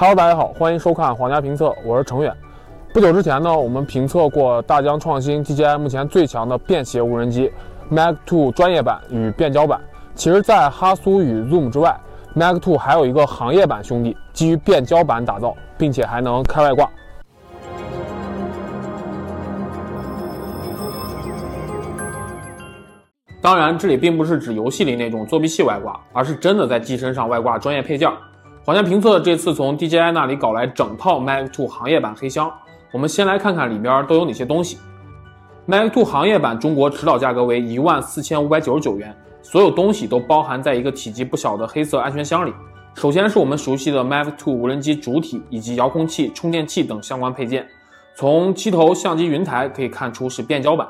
Hello，大家好，欢迎收看皇家评测，我是程远。不久之前呢，我们评测过大疆创新 DJI 目前最强的便携无人机 Mac 2专业版与变焦版。其实，在哈苏与 Zoom 之外，Mac 2还有一个行业版兄弟，基于变焦版打造，并且还能开外挂。当然，这里并不是指游戏里那种作弊器外挂，而是真的在机身上外挂专业配件。皇家评测这次从 DJI 那里搞来整套 Mac 2行业版黑箱，我们先来看看里面都有哪些东西。Mac 2行业版中国指导价格为一万四千五百九十九元，所有东西都包含在一个体积不小的黑色安全箱里。首先是我们熟悉的 Mac 2无人机主体以及遥控器、充电器等相关配件，从机头、相机云台可以看出是变焦版。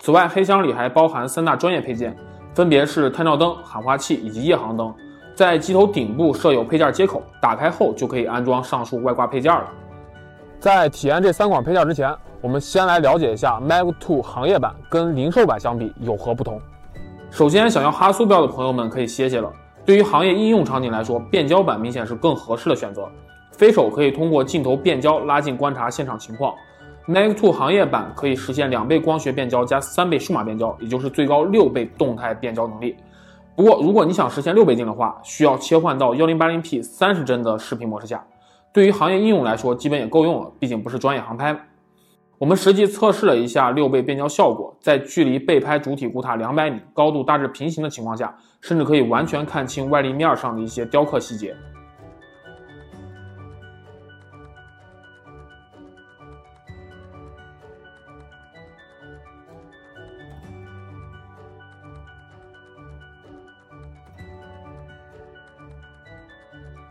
此外，黑箱里还包含三大专业配件，分别是探照灯、喊话器以及夜航灯。在机头顶部设有配件接口，打开后就可以安装上述外挂配件了。在体验这三款配件之前，我们先来了解一下 Mac 2行业版跟零售版相比有何不同。首先，想要哈苏标的朋友们可以歇歇了。对于行业应用场景来说，变焦版明显是更合适的选择。飞手可以通过镜头变焦拉近观察现场情况。Mac 2行业版可以实现两倍光学变焦加三倍数码变焦，也就是最高六倍动态变焦能力。不过，如果你想实现六倍镜的话，需要切换到幺零八零 P 三十帧的视频模式下。对于行业应用来说，基本也够用了，毕竟不是专业航拍。我们实际测试了一下六倍变焦效果，在距离被拍主体古塔两百米、高度大致平行的情况下，甚至可以完全看清外立面上的一些雕刻细节。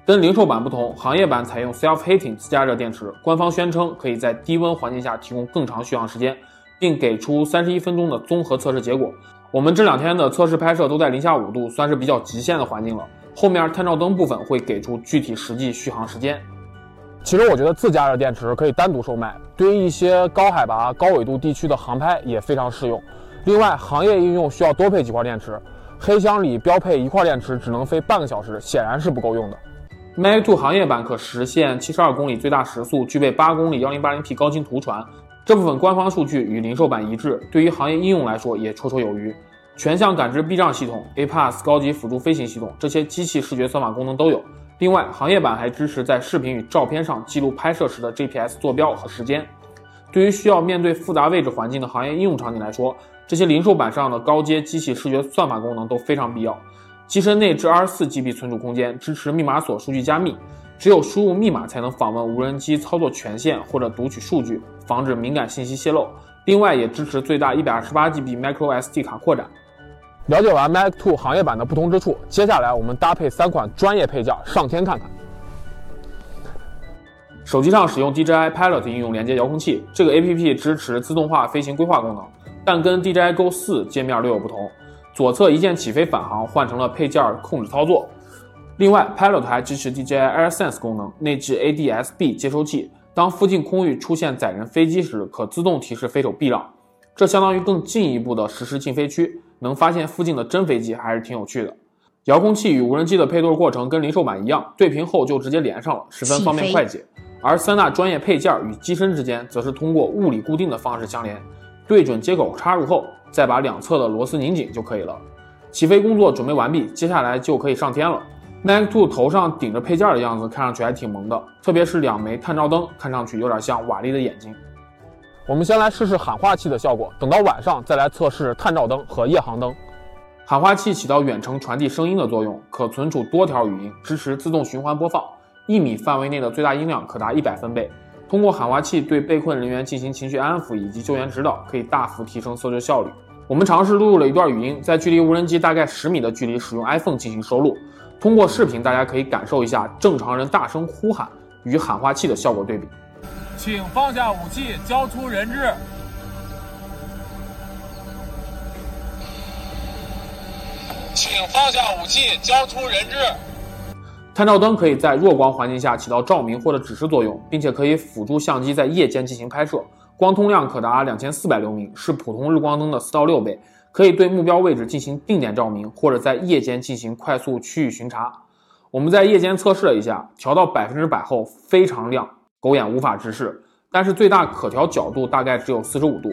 跟零售版不同，行业版采用 self-heating 自加热电池，官方宣称可以在低温环境下提供更长续航时间，并给出三十一分钟的综合测试结果。我们这两天的测试拍摄都在零下五度，算是比较极限的环境了。后面探照灯部分会给出具体实际续航时间。其实我觉得自加热电池可以单独售卖，对于一些高海拔、高纬度地区的航拍也非常适用。另外，行业应用需要多配几块电池，黑箱里标配一块电池只能飞半个小时，显然是不够用的。Mac 2行业版可实现七十二公里最大时速，具备八公里幺零八零 P 高清图传。这部分官方数据与零售版一致，对于行业应用来说也绰绰有余。全向感知避障系统、APAS 高级辅助飞行系统，这些机器视觉算法功能都有。另外，行业版还支持在视频与照片上记录拍摄时的 GPS 坐标和时间。对于需要面对复杂位置环境的行业应用场景来说，这些零售版上的高阶机器视觉算法功能都非常必要。机身内置二十四 GB 存储空间，支持密码锁数据加密，只有输入密码才能访问无人机操作权限或者读取数据，防止敏感信息泄露。另外，也支持最大一百二十八 GB micro SD 卡扩展。了解完 Mac 2行业版的不同之处，接下来我们搭配三款专业配件上天看看。手机上使用 DJI Pilot 应用连接遥控器，这个 APP 支持自动化飞行规划功能，但跟 DJI Go 4界面略有不同。左侧一键起飞返航换成了配件控制操作。另外，Pilot 还支持 DJI AirSense 功能，内置 ADS-B 接收器，当附近空域出现载人飞机时，可自动提示飞手避让。这相当于更进一步的实时禁飞区，能发现附近的真飞机还是挺有趣的。遥控器与无人机的配对过程跟零售版一样，对屏后就直接连上了，十分方便快捷。而三大专业配件与机身之间，则是通过物理固定的方式相连，对准接口插入后。再把两侧的螺丝拧紧就可以了。起飞工作准备完毕，接下来就可以上天了。Mac 2头上顶着配件的样子，看上去还挺萌的，特别是两枚探照灯，看上去有点像瓦力的眼睛。我们先来试试喊话器的效果，等到晚上再来测试探照灯和夜航灯。喊话器起到远程传递声音的作用，可存储多条语音，支持自动循环播放，一米范围内的最大音量可达一百分贝。通过喊话器对被困人员进行情绪安抚以及救援指导，可以大幅提升搜救效率。我们尝试录入了一段语音，在距离无人机大概十米的距离使用 iPhone 进行收录。通过视频，大家可以感受一下正常人大声呼喊与喊话器的效果对比。请放下武器，交出人质。请放下武器，交出人质。探照灯可以在弱光环境下起到照明或者指示作用，并且可以辅助相机在夜间进行拍摄。光通量可达两千四百流明，是普通日光灯的四到六倍，可以对目标位置进行定点照明，或者在夜间进行快速区域巡查。我们在夜间测试了一下，调到百分之百后非常亮，狗眼无法直视。但是最大可调角度大概只有四十五度。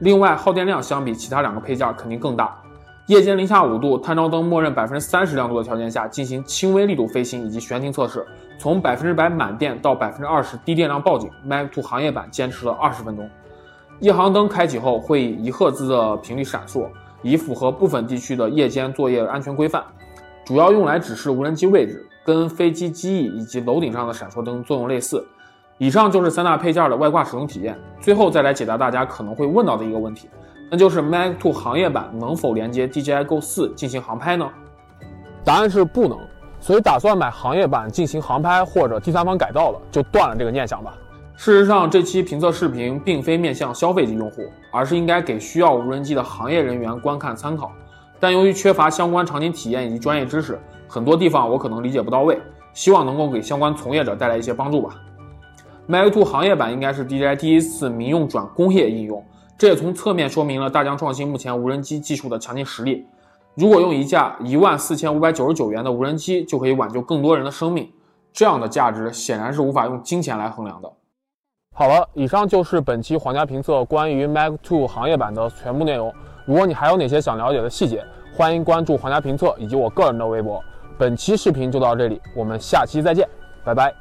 另外，耗电量相比其他两个配件肯定更大。夜间零下五度，探照灯默认百分之三十亮度的条件下进行轻微力度飞行以及悬停测试，从百分之百满电到百分之二十低电量报警，Mavic 2行业版坚持了二十分钟。夜航灯开启后会以一赫兹的频率闪烁，以符合部分地区的夜间作业安全规范，主要用来指示无人机位置，跟飞机机翼以及楼顶上的闪烁灯作用类似。以上就是三大配件的外挂使用体验。最后再来解答大家可能会问到的一个问题。那就是 Mavic 2行业版能否连接 DJI Go 4进行航拍呢？答案是不能。所以打算买行业版进行航拍或者第三方改造了，就断了这个念想吧。事实上，这期评测视频并非面向消费级用户，而是应该给需要无人机的行业人员观看参考。但由于缺乏相关场景体验以及专业知识，很多地方我可能理解不到位，希望能够给相关从业者带来一些帮助吧。Mavic 2行业版应该是 DJI 第一次民用转工业应用。这也从侧面说明了大疆创新目前无人机技术的强劲实力。如果用一架一万四千五百九十九元的无人机就可以挽救更多人的生命，这样的价值显然是无法用金钱来衡量的。好了，以上就是本期皇家评测关于 Mavic 2行业版的全部内容。如果你还有哪些想了解的细节，欢迎关注皇家评测以及我个人的微博。本期视频就到这里，我们下期再见，拜拜。